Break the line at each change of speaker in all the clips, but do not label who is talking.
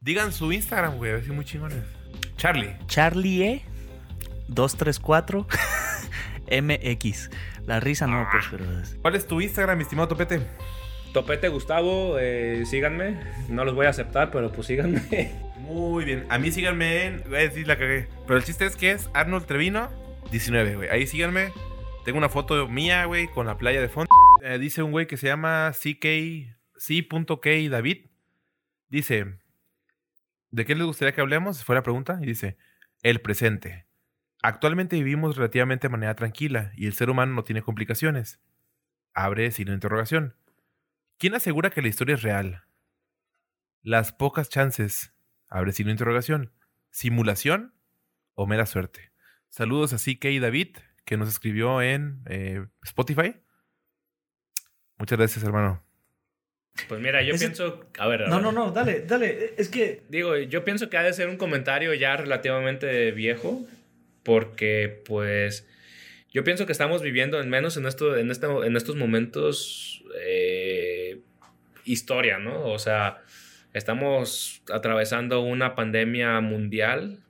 Digan su Instagram, güey, a ver si muy chingones. Charlie.
Charlie E 234 MX. La risa no, pues, pero.
¿Cuál es tu Instagram, mi estimado Topete?
Topete Gustavo, eh, síganme. No los voy a aceptar, pero pues síganme.
Muy bien. A mí síganme en. Voy a decir la cagué. Pero el chiste es que es Arnold Trevino 19, güey. Ahí síganme. Tengo una foto mía, güey, con la playa de fondo. Eh, dice un güey que se llama CK. C.K. David. Dice. ¿De qué les gustaría que hablemos? Fue la pregunta. Y dice: El presente. Actualmente vivimos relativamente de manera tranquila y el ser humano no tiene complicaciones. Abre sin interrogación. ¿Quién asegura que la historia es real? Las pocas chances. Abre sin interrogación. ¿Simulación o mera suerte? Saludos a CK David, que nos escribió en eh, Spotify. Muchas gracias, hermano.
Pues mira, yo
Ese-
pienso. A ver, a
No,
ver.
no, no, dale, dale. Es que.
Digo, yo pienso que ha de ser un comentario ya relativamente viejo, porque pues yo pienso que estamos viviendo, en menos en, esto, en, este, en estos momentos, eh, historia, ¿no? O sea, estamos atravesando una pandemia mundial,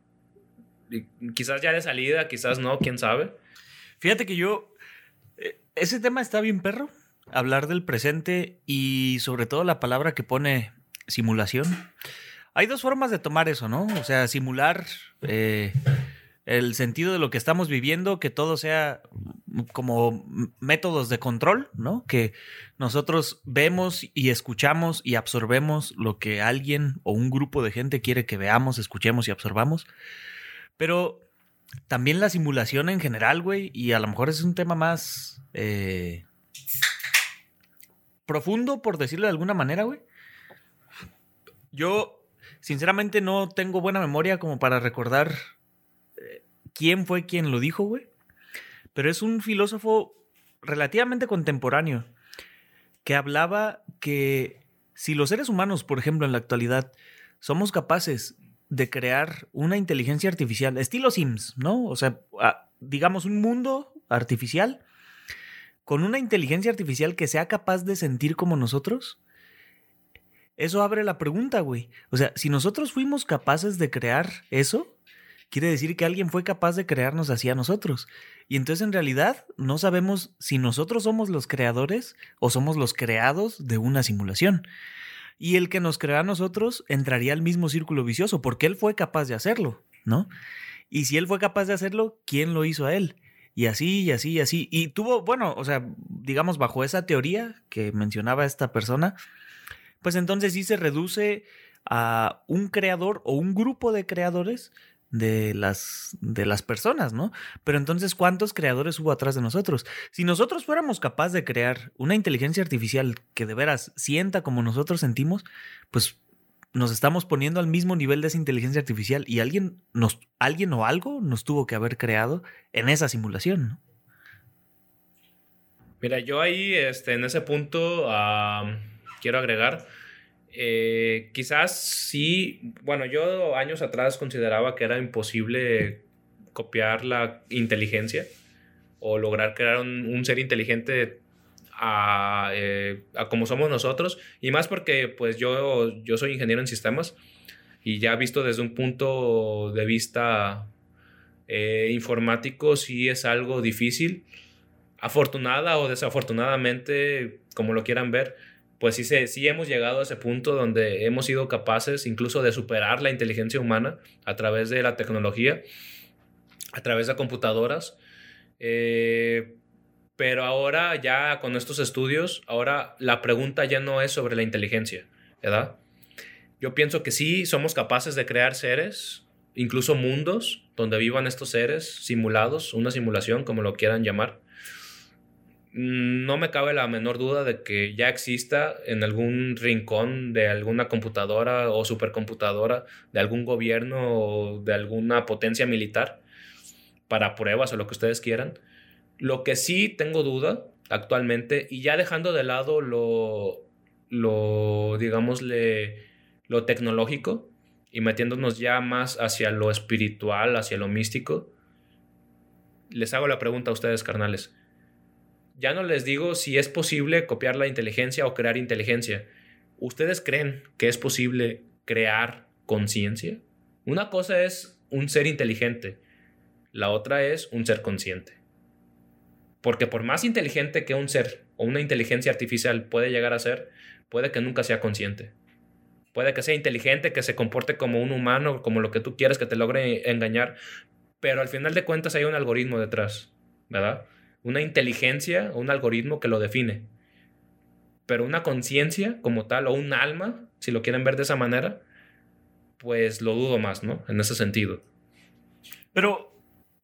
y quizás ya de salida, quizás no, quién sabe.
Fíjate que yo. eh, Ese tema está bien, perro. Hablar del presente y sobre todo la palabra que pone simulación. Hay dos formas de tomar eso, ¿no? O sea, simular eh, el sentido de lo que estamos viviendo, que todo sea como métodos de control, ¿no? Que nosotros vemos y escuchamos y absorbemos lo que alguien o un grupo de gente quiere que veamos, escuchemos y absorbamos. Pero también la simulación en general, güey, y a lo mejor es un tema más eh, profundo, por decirlo de alguna manera, güey. Yo, sinceramente, no tengo buena memoria como para recordar eh, quién fue quien lo dijo, güey. Pero es un filósofo relativamente contemporáneo que hablaba que si los seres humanos, por ejemplo, en la actualidad, somos capaces de crear una inteligencia artificial, estilo Sims, ¿no? O sea, digamos un mundo artificial con una inteligencia artificial que sea capaz de sentir como nosotros. Eso abre la pregunta, güey. O sea, si nosotros fuimos capaces de crear eso, quiere decir que alguien fue capaz de crearnos así a nosotros. Y entonces en realidad no sabemos si nosotros somos los creadores o somos los creados de una simulación. Y el que nos crea a nosotros entraría al mismo círculo vicioso, porque él fue capaz de hacerlo, ¿no? Y si él fue capaz de hacerlo, ¿quién lo hizo a él? Y así, y así, y así. Y tuvo, bueno, o sea, digamos, bajo esa teoría que mencionaba esta persona, pues entonces sí se reduce a un creador o un grupo de creadores de las, de las personas, ¿no? Pero entonces, ¿cuántos creadores hubo atrás de nosotros? Si nosotros fuéramos capaces de crear una inteligencia artificial que de veras sienta como nosotros sentimos, pues nos estamos poniendo al mismo nivel de esa inteligencia artificial y alguien, nos, alguien o algo nos tuvo que haber creado en esa simulación, ¿no?
Mira, yo ahí, este, en ese punto, ah, quiero agregar, eh, quizás sí, bueno, yo años atrás consideraba que era imposible copiar la inteligencia o lograr crear un, un ser inteligente a, eh, a como somos nosotros, y más porque pues yo, yo soy ingeniero en sistemas y ya visto desde un punto de vista eh, informático, sí es algo difícil afortunada o desafortunadamente, como lo quieran ver, pues sí, se, sí hemos llegado a ese punto donde hemos sido capaces incluso de superar la inteligencia humana a través de la tecnología, a través de computadoras. Eh, pero ahora ya con estos estudios, ahora la pregunta ya no es sobre la inteligencia, ¿verdad? Yo pienso que sí somos capaces de crear seres, incluso mundos donde vivan estos seres simulados, una simulación, como lo quieran llamar no me cabe la menor duda de que ya exista en algún rincón de alguna computadora o supercomputadora de algún gobierno o de alguna potencia militar para pruebas o lo que ustedes quieran. Lo que sí tengo duda actualmente, y ya dejando de lado lo, lo digámosle, lo tecnológico y metiéndonos ya más hacia lo espiritual, hacia lo místico, les hago la pregunta a ustedes, carnales ya no les digo si es posible copiar la inteligencia o crear inteligencia. ¿Ustedes creen que es posible crear conciencia. Una cosa es un ser inteligente, la otra es un ser consciente. Porque por más inteligente que un ser o una inteligencia artificial puede llegar a ser, puede que nunca sea consciente. Puede que sea inteligente, que se comporte como un humano, como lo que tú quieres, que te logre engañar, pero al final de cuentas hay un algoritmo detrás, ¿verdad? Una inteligencia o un algoritmo que lo define. Pero una conciencia como tal, o un alma, si lo quieren ver de esa manera, pues lo dudo más, ¿no? En ese sentido.
Pero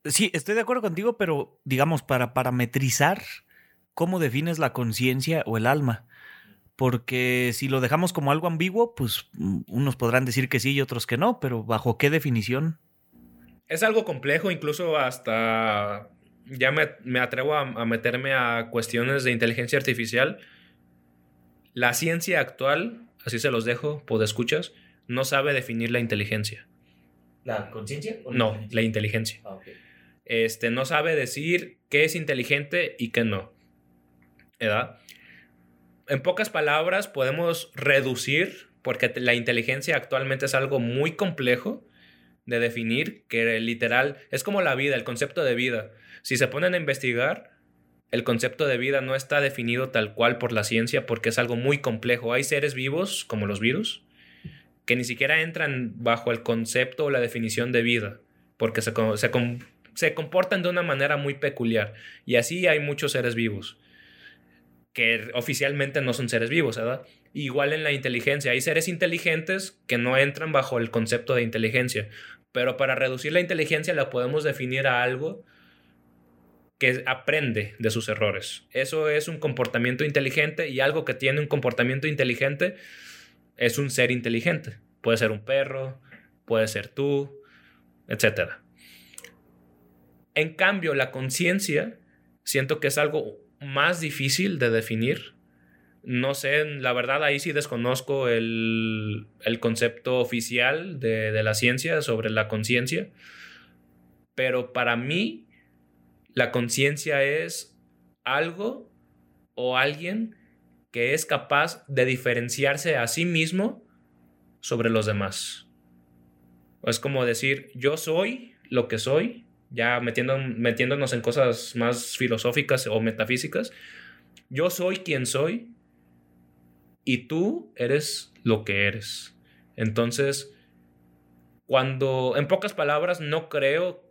sí, estoy de acuerdo contigo, pero digamos, para parametrizar cómo defines la conciencia o el alma. Porque si lo dejamos como algo ambiguo, pues mm, unos podrán decir que sí y otros que no, pero ¿bajo qué definición?
Es algo complejo, incluso hasta ya me, atrevo a, a, meterme a cuestiones de inteligencia artificial. La ciencia actual, así se los dejo, pues escuchas, no sabe definir la inteligencia.
¿La conciencia?
No, la inteligencia. Ah, este, no sabe decir qué es inteligente y qué no. En pocas palabras, podemos reducir, porque la inteligencia actualmente es algo muy complejo de definir, que literal es como la vida, el concepto de vida. Si se ponen a investigar, el concepto de vida no está definido tal cual por la ciencia porque es algo muy complejo. Hay seres vivos, como los virus, que ni siquiera entran bajo el concepto o la definición de vida, porque se, se, se comportan de una manera muy peculiar. Y así hay muchos seres vivos que oficialmente no son seres vivos, ¿verdad? Igual en la inteligencia, hay seres inteligentes que no entran bajo el concepto de inteligencia, pero para reducir la inteligencia la podemos definir a algo que aprende de sus errores. Eso es un comportamiento inteligente y algo que tiene un comportamiento inteligente es un ser inteligente. Puede ser un perro, puede ser tú, etc. En cambio, la conciencia siento que es algo más difícil de definir. No sé, la verdad ahí sí desconozco el, concepto oficial de, de la ciencia sobre la conciencia, pero para mí la conciencia es algo o alguien que es capaz de diferenciarse a sí mismo sobre los demás. Es como decir, yo soy lo que soy, ya metiendo, metiéndonos en cosas más filosóficas o metafísicas. Yo soy quien soy y tú eres lo que eres. Entonces, cuando, en pocas palabras, no creo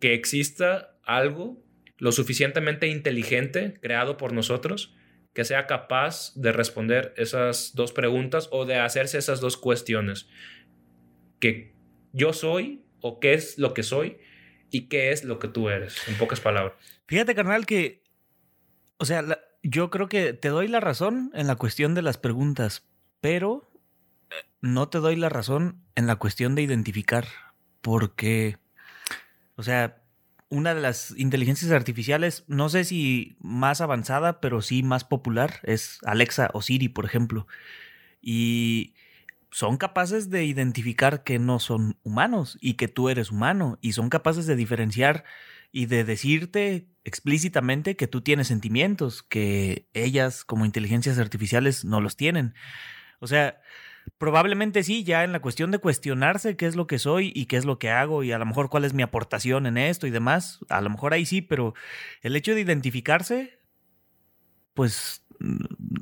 que exista algo lo suficientemente inteligente creado por nosotros que sea capaz de responder esas dos preguntas o de hacerse esas dos cuestiones. Que yo soy o qué es lo que soy y qué es lo que tú eres, en pocas palabras.
Fíjate, carnal, que, o sea, yo creo que te doy la razón en la cuestión de las preguntas, pero eh, no te doy la razón en la cuestión de identificar, porque, o sea, una de las inteligencias artificiales, no sé si más avanzada, pero sí más popular, es Alexa o Siri, por ejemplo. Y son capaces de identificar que no son humanos y que tú eres humano. Y son capaces de diferenciar y de decirte explícitamente que tú tienes sentimientos, que ellas como inteligencias artificiales no los tienen. O sea, Probablemente sí, ya en la cuestión de cuestionarse qué es lo que soy y qué es lo que hago y a lo mejor cuál es mi aportación en esto y demás, a lo mejor ahí sí, pero el hecho de identificarse, pues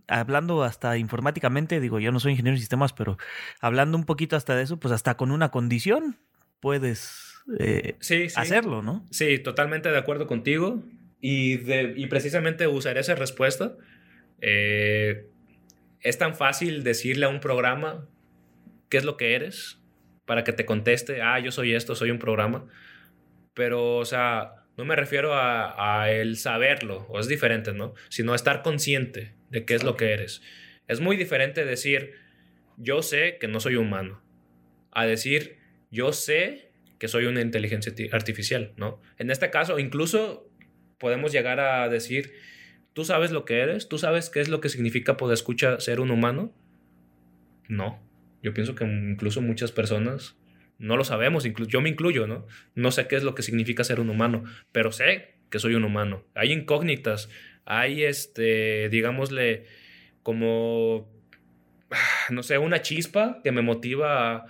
hablando hasta informáticamente, digo, yo no soy ingeniero de sistemas, pero hablando un poquito hasta de eso, pues hasta con una condición puedes eh, hacerlo, ¿no?
Sí, totalmente de acuerdo contigo y, de, y precisamente usaré esa respuesta. Eh, es tan fácil decirle a un programa qué es lo que eres para que te conteste, ah, yo soy esto, soy un programa. Pero, o sea, no me refiero a, el saberlo, o es diferente, ¿no? Sino a estar consciente de qué es lo que eres. Es muy diferente decir, yo sé que no soy humano, a decir, yo sé que soy una inteligencia artificial, ¿no? En este caso, incluso podemos llegar a decir, ¿Tú sabes lo que eres? ¿Tú sabes qué es lo que significa poder escuchar ser un humano? No. Yo pienso que incluso muchas personas no lo sabemos, yo me incluyo, ¿no? No sé qué es lo que significa ser un humano, pero sé que soy un humano. Hay incógnitas, hay este, digámosle, como, no sé, una chispa que me motiva a,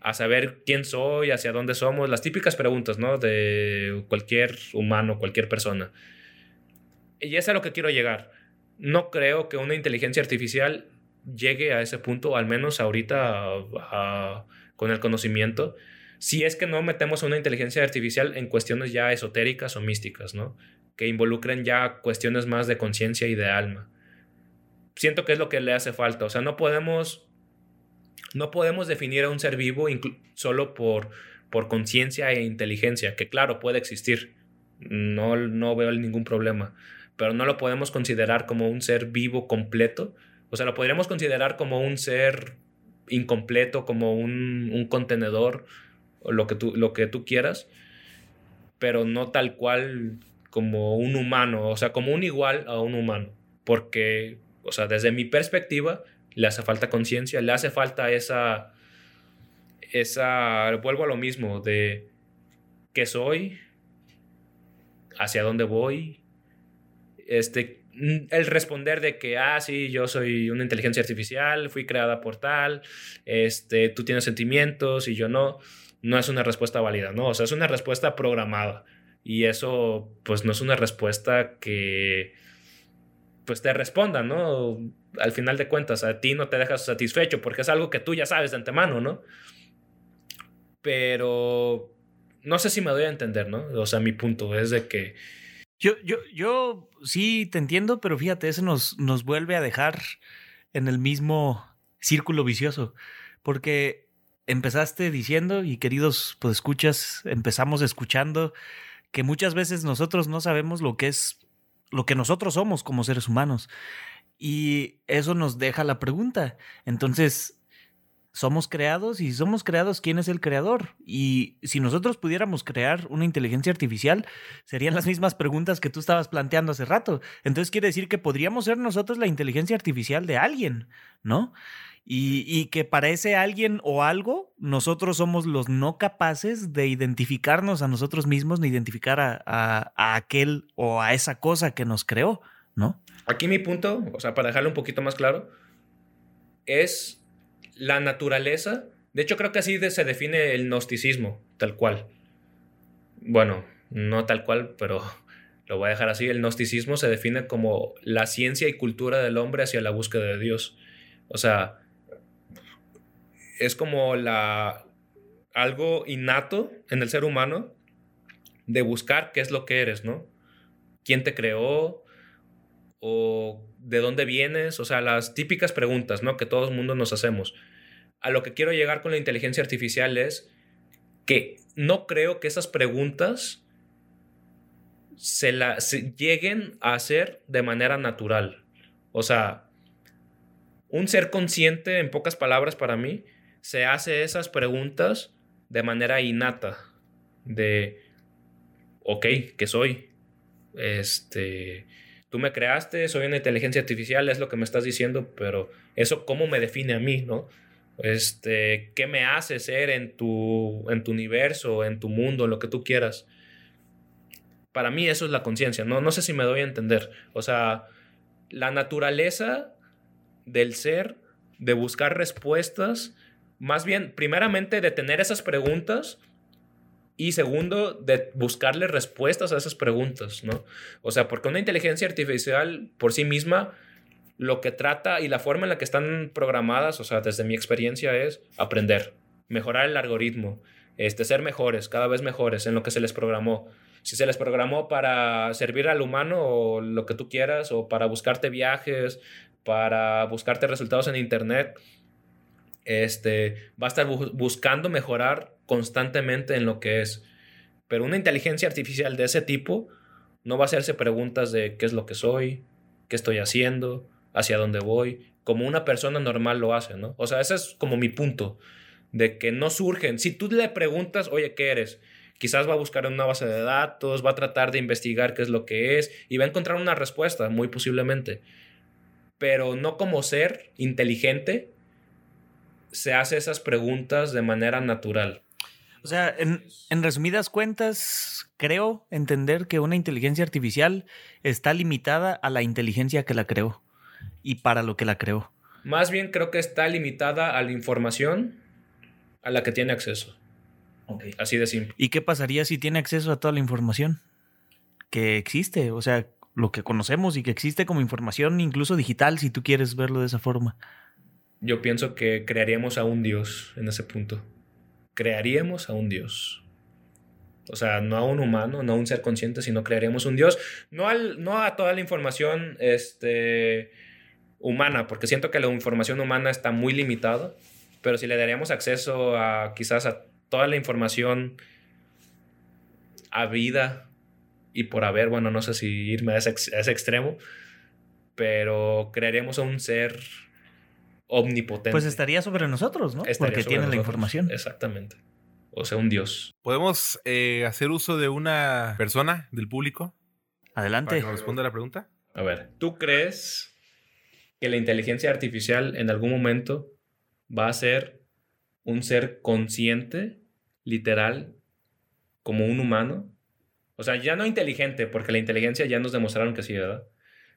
a saber quién soy, hacia dónde somos, las típicas preguntas, ¿no? De cualquier humano, cualquier persona. Y es a lo que quiero llegar. No creo que una inteligencia artificial llegue a ese punto, al menos ahorita con el conocimiento, si es que no metemos una inteligencia artificial en cuestiones ya esotéricas o místicas, ¿no? Que involucren ya cuestiones más de conciencia y de alma. Siento que es lo que le hace falta. O sea, no podemos, no podemos definir a un ser vivo solo por, por conciencia e inteligencia, que claro, puede existir. No, no veo ningún problema. Pero no lo podemos considerar como un ser vivo completo, o sea, lo podríamos considerar como un ser incompleto, como un, contenedor, o lo que, tú, lo que tú quieras, pero no tal cual como un humano, o sea, como un igual a un humano. Porque, o sea, desde mi perspectiva, le hace falta conciencia, le hace falta esa, esa, vuelvo a lo mismo, de qué soy, hacia dónde voy, este, el responder de que, ah, sí, yo soy una inteligencia artificial, fui creada por tal, este, tú tienes sentimientos y yo no, no es una respuesta válida, ¿no? O sea, es una respuesta programada. Y eso, pues, no es una respuesta que, pues, te responda, ¿no? Al final de cuentas, a ti no te dejas satisfecho porque es algo que tú ya sabes de antemano, ¿no? Pero no sé si me doy a entender, ¿no? O sea, mi punto es de que
yo, yo, yo sí te entiendo, pero fíjate, eso nos, nos vuelve a dejar en el mismo círculo vicioso. Porque empezaste diciendo, y queridos pues escuchas, empezamos escuchando que muchas veces nosotros no sabemos lo que es lo que nosotros somos como seres humanos. Y eso nos deja la pregunta. Entonces, somos creados y somos creados, ¿quién es el creador? Y si nosotros pudiéramos crear una inteligencia artificial, serían las mismas preguntas que tú estabas planteando hace rato. Entonces quiere decir que podríamos ser nosotros la inteligencia artificial de alguien, ¿no? Y, que para ese alguien o algo, nosotros somos los no capaces de identificarnos a nosotros mismos, ni identificar a, a aquel o a esa cosa que nos creó, ¿no?
Aquí mi punto, o sea, para dejarlo un poquito más claro, es la naturaleza, de hecho creo que así se define el gnosticismo, tal cual. Bueno, no tal cual, pero lo voy a dejar así. El gnosticismo se define como la ciencia y cultura del hombre hacia la búsqueda de Dios. O sea, es como la algo innato en el ser humano de buscar qué es lo que eres, ¿no? ¿Quién te creó? ¿O de dónde vienes? O sea, las típicas preguntas, ¿no? Que todo el mundo nos hacemos a lo que quiero llegar con la inteligencia artificial es que no creo que esas preguntas se, lleguen a hacer de manera natural. O sea, un ser consciente, en pocas palabras para mí, se hace esas preguntas de manera innata. De, ok, ¿qué soy? Este, tú me creaste, soy una inteligencia artificial, es lo que me estás diciendo, pero eso cómo me define a mí, ¿no? Este, ¿qué me hace ser en tu, en tu universo, en tu mundo, lo que tú quieras? Para mí eso es la conciencia, ¿no? No sé si me doy a entender. O sea, la naturaleza del ser, de buscar respuestas, más bien, primeramente, de tener esas preguntas y segundo, de buscarle respuestas a esas preguntas, ¿no? O sea, porque una inteligencia artificial por sí misma lo que trata y la forma en la que están programadas, o sea, desde mi experiencia es aprender, mejorar el algoritmo, este, ser mejores, cada vez mejores en lo que se les programó. Si se les programó para servir al humano o lo que tú quieras, o para buscarte viajes, para buscarte resultados en internet, este, va a estar buscando mejorar constantemente en lo que es. Pero una inteligencia artificial de ese tipo no va a hacerse preguntas de qué es lo que soy, qué estoy haciendo, hacia dónde voy, como una persona normal lo hace, ¿no? O sea, ese es como mi punto, de que no surgen. Si tú le preguntas, oye, ¿qué eres? Quizás va a buscar una base de datos, va a tratar de investigar qué es lo que es y va a encontrar una respuesta, muy posiblemente. Pero no como ser inteligente se hace esas preguntas de manera natural.
O sea, en, resumidas cuentas, creo entender que una inteligencia artificial está limitada a la inteligencia que la creó y para lo que la creó.
Más bien creo que está limitada a la información a la que tiene acceso. Así de simple.
¿Y qué pasaría si tiene acceso a toda la información que existe? O sea, lo que conocemos y que existe como información incluso digital, si tú quieres verlo de esa forma.
Yo pienso que crearíamos a un Dios en ese punto. Crearíamos a un Dios. O sea, no a un humano, no a un ser consciente, sino crearíamos un Dios. No, al, no a toda la información este, humana, porque siento que la información humana está muy limitada, pero si le daríamos acceso a quizás a toda la información a vida y por haber, bueno, no sé si irme a ese, extremo, pero crearíamos a un ser omnipotente.
Pues estaría sobre nosotros, ¿no? Porque tiene la información.
Exactamente. O sea, un dios.
¿Podemos eh, hacer uso de una persona del público?
Adelante.
Para responda la pregunta.
A ver, ¿tú crees que la inteligencia artificial en algún momento va a ser un ser consciente, literal, como un humano? O sea, ya no inteligente, porque la inteligencia ya nos demostraron que sí, ¿verdad?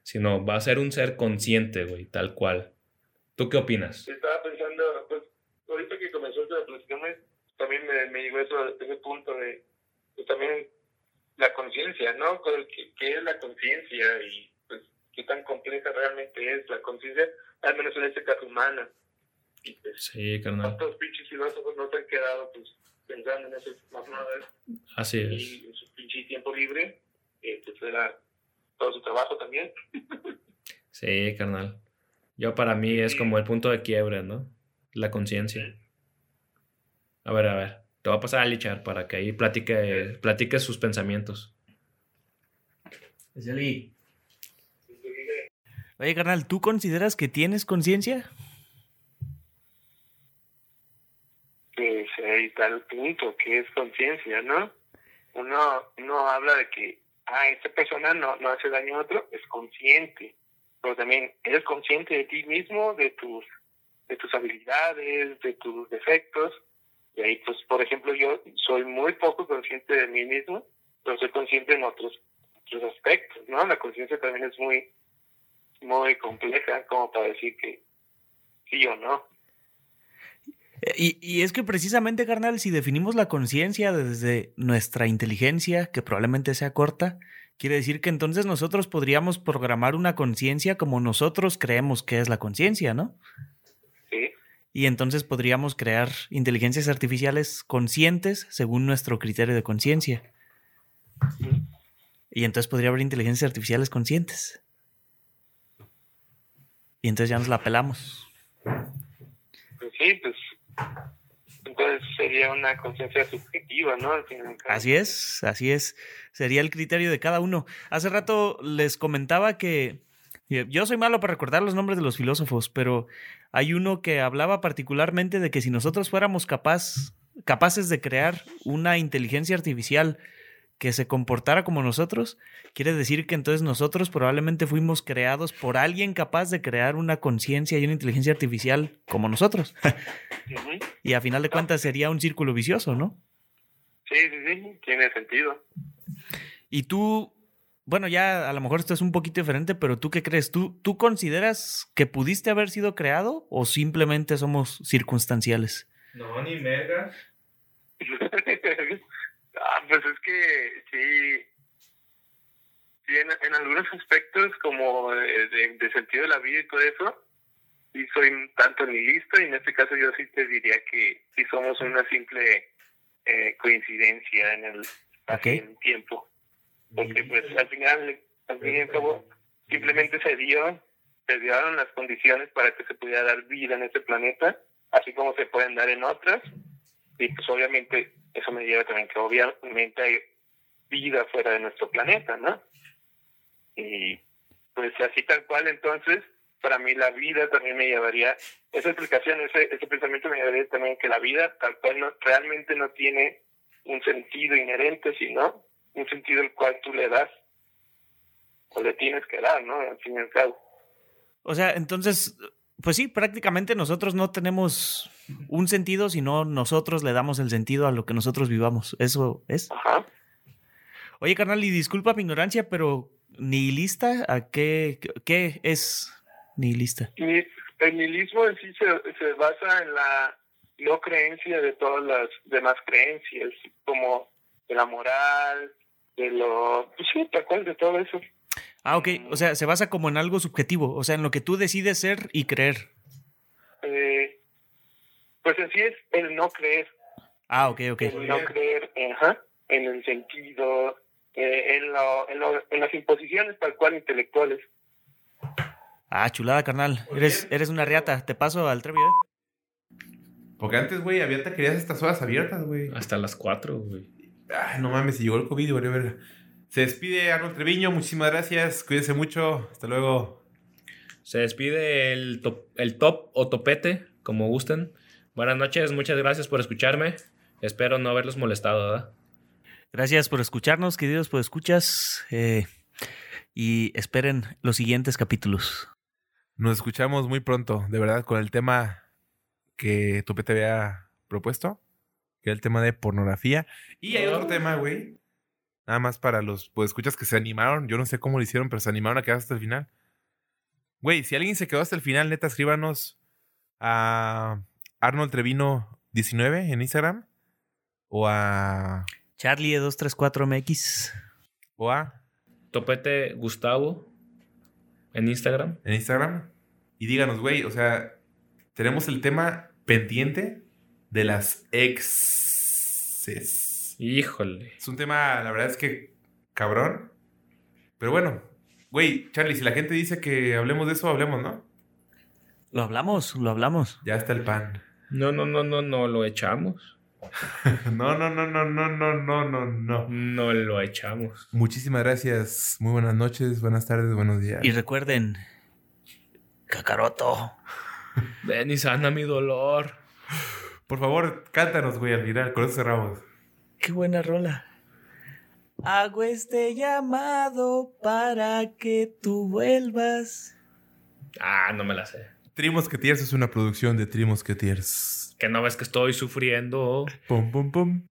Sino va a ser un ser consciente, güey, tal cual. ¿Tú qué opinas?
Estaba pensando, pues, ahorita que comenzó esta plática, también me, me llegó eso, ese punto de, pues, también la conciencia, ¿no? ¿Qué, ¿Qué, es la conciencia y qué tan compleja realmente es la conciencia, al menos en este caso humana? Y, pues,
sí, carnal.
¿Cuántos pinches filósofos no se han quedado, pues, pensando en esas mamadas?
Así es.
Y en su pinche tiempo libre, eh, pues era todo su trabajo también.
sí, carnal. Yo para mí es como el punto de quiebre, ¿no? La conciencia. A ver, a ver. Te voy a pasar a Lichar para que ahí platique, platique sus pensamientos.
Oye, carnal, ¿tú consideras que tienes conciencia?
Pues ahí está el punto, que es conciencia, ¿no? Uno, uno habla de que, ah, esta persona no, no hace daño a otro, es consciente. Pero también eres consciente de ti mismo, de tus, de tus habilidades, de tus defectos. Y ahí, pues, por ejemplo, yo soy muy poco consciente de mí mismo, pero soy consciente en otros, otros aspectos, ¿no? La conciencia también es muy, muy compleja como para decir que sí o no.
Y, y, es que precisamente, carnal, si definimos la conciencia desde nuestra inteligencia, que probablemente sea corta, quiere decir que entonces nosotros podríamos programar una conciencia como nosotros creemos que es la conciencia, ¿no?
Sí.
Y entonces podríamos crear inteligencias artificiales conscientes según nuestro criterio de conciencia. Y entonces podría haber inteligencias artificiales conscientes. Y entonces ya nos la pelamos.
Pues sí, pues entonces sería una conciencia subjetiva, ¿no?
Así es, así es. Sería el criterio de cada uno. Hace rato les comentaba que yo soy malo para recordar los nombres de los filósofos, pero hay uno que hablaba particularmente de que si nosotros fuéramos capaz, capaces de crear una inteligencia artificial que se comportara como nosotros, quiere decir que entonces nosotros probablemente fuimos creados por alguien capaz de crear una conciencia y una inteligencia artificial como nosotros. y a final de cuentas sería un círculo vicioso, ¿no?
Sí, sí, sí, tiene sentido.
Y tú, bueno, ya a lo mejor esto es un poquito diferente, pero tú qué crees? ¿Tú, tú consideras que pudiste haber sido creado o simplemente somos circunstanciales?
No, ni mega.
Ah, pues es que sí, sí en, algunos aspectos como de, sentido de la vida y todo eso, sí soy tanto nihilista y en este caso yo sí te diría que sí somos una simple eh, coincidencia en el tiempo. Porque pues al final, al fin y al cabo, simplemente se dio, se dieron las condiciones para que se pudiera dar vida en este planeta, así como se pueden dar en otras. Y pues obviamente eso me lleva también que obviamente hay vida fuera de nuestro planeta, ¿no? Y pues así tal cual, entonces, para mí la vida también me llevaría, esa explicación, ese, ese pensamiento me llevaría también que la vida tal cual no, realmente no tiene un sentido inherente, sino un sentido el cual tú le das o le tienes que dar, ¿no? Al fin y al cabo.
O sea, entonces, pues sí, prácticamente nosotros no tenemos un sentido, sino nosotros le damos el sentido a lo que nosotros vivamos. ¿Eso es?
Ajá.
Oye, carnal, y disculpa mi ignorancia, pero nihilista, ¿a qué, qué es nihilista?
El nihilismo en sí se, se basa en la no creencia de todas las demás creencias, como de la moral, de lo, pues sí, tal cual, de todo eso.
Ah, ok. O sea, se basa como en algo subjetivo. O sea, en lo que tú decides ser y creer.
Eh, pues así es el no creer,
Ah, ok, ok.
el no creer ajá, en el sentido, eh, en, lo, en, lo- en las imposiciones tal cual intelectuales.
Ah, chulada, carnal. Eres, eres una riata. Te paso al Trevi, ¿eh?
Porque antes, güey, había taquerías estas horas abiertas, güey.
Hasta las 4, güey.
Ay, no mames, si llegó el COVID, güey, verga. Se despide Arnold Treviño, muchísimas gracias, cuídense mucho, hasta luego.
Se despide el top, el top o topete, como gusten. Buenas noches, muchas gracias por escucharme. Espero no haberlos molestado, ¿verdad?
Gracias por escucharnos, queridos, por escuchas. eh, y esperen los siguientes capítulos.
Nos escuchamos muy pronto, de verdad, con el tema que Tupe te había propuesto, que era el tema de pornografía. Y hay otro tema, güey. Nada más para los pues, escuchas que se animaron. Yo no sé cómo lo hicieron, pero se animaron a quedar hasta el final. Güey, si alguien se quedó hasta el final, neta, escríbanos a Arnold Trevino 19 en Instagram. O a.
Charlie 234MX.
O a.
Topete Gustavo en Instagram.
en Instagram y díganos, güey, o sea, tenemos el tema pendiente de las exes.
Híjole.
Es un tema, la verdad es que cabrón. Pero bueno, güey, Charlie, si la gente dice que hablemos de eso, hablemos, ¿no?
Lo hablamos, lo hablamos.
Ya está el pan.
No, no, no, no, no lo echamos.
No, no, no, no, no, no, no, no, no.
No lo echamos.
Muchísimas gracias. Muy buenas noches, buenas tardes, buenos días.
Y recuerden, Kakaroto.
Ven y sana mi dolor.
Por favor, cántanos, güey, al final, con eso cerramos.
Qué buena rola. Hago este llamado para que tú vuelvas.
Ah, no me la sé.
Trimosquetiers es una producción de Trimosquetiers.
Que no ves que estoy sufriendo.
Pum, pum, pum.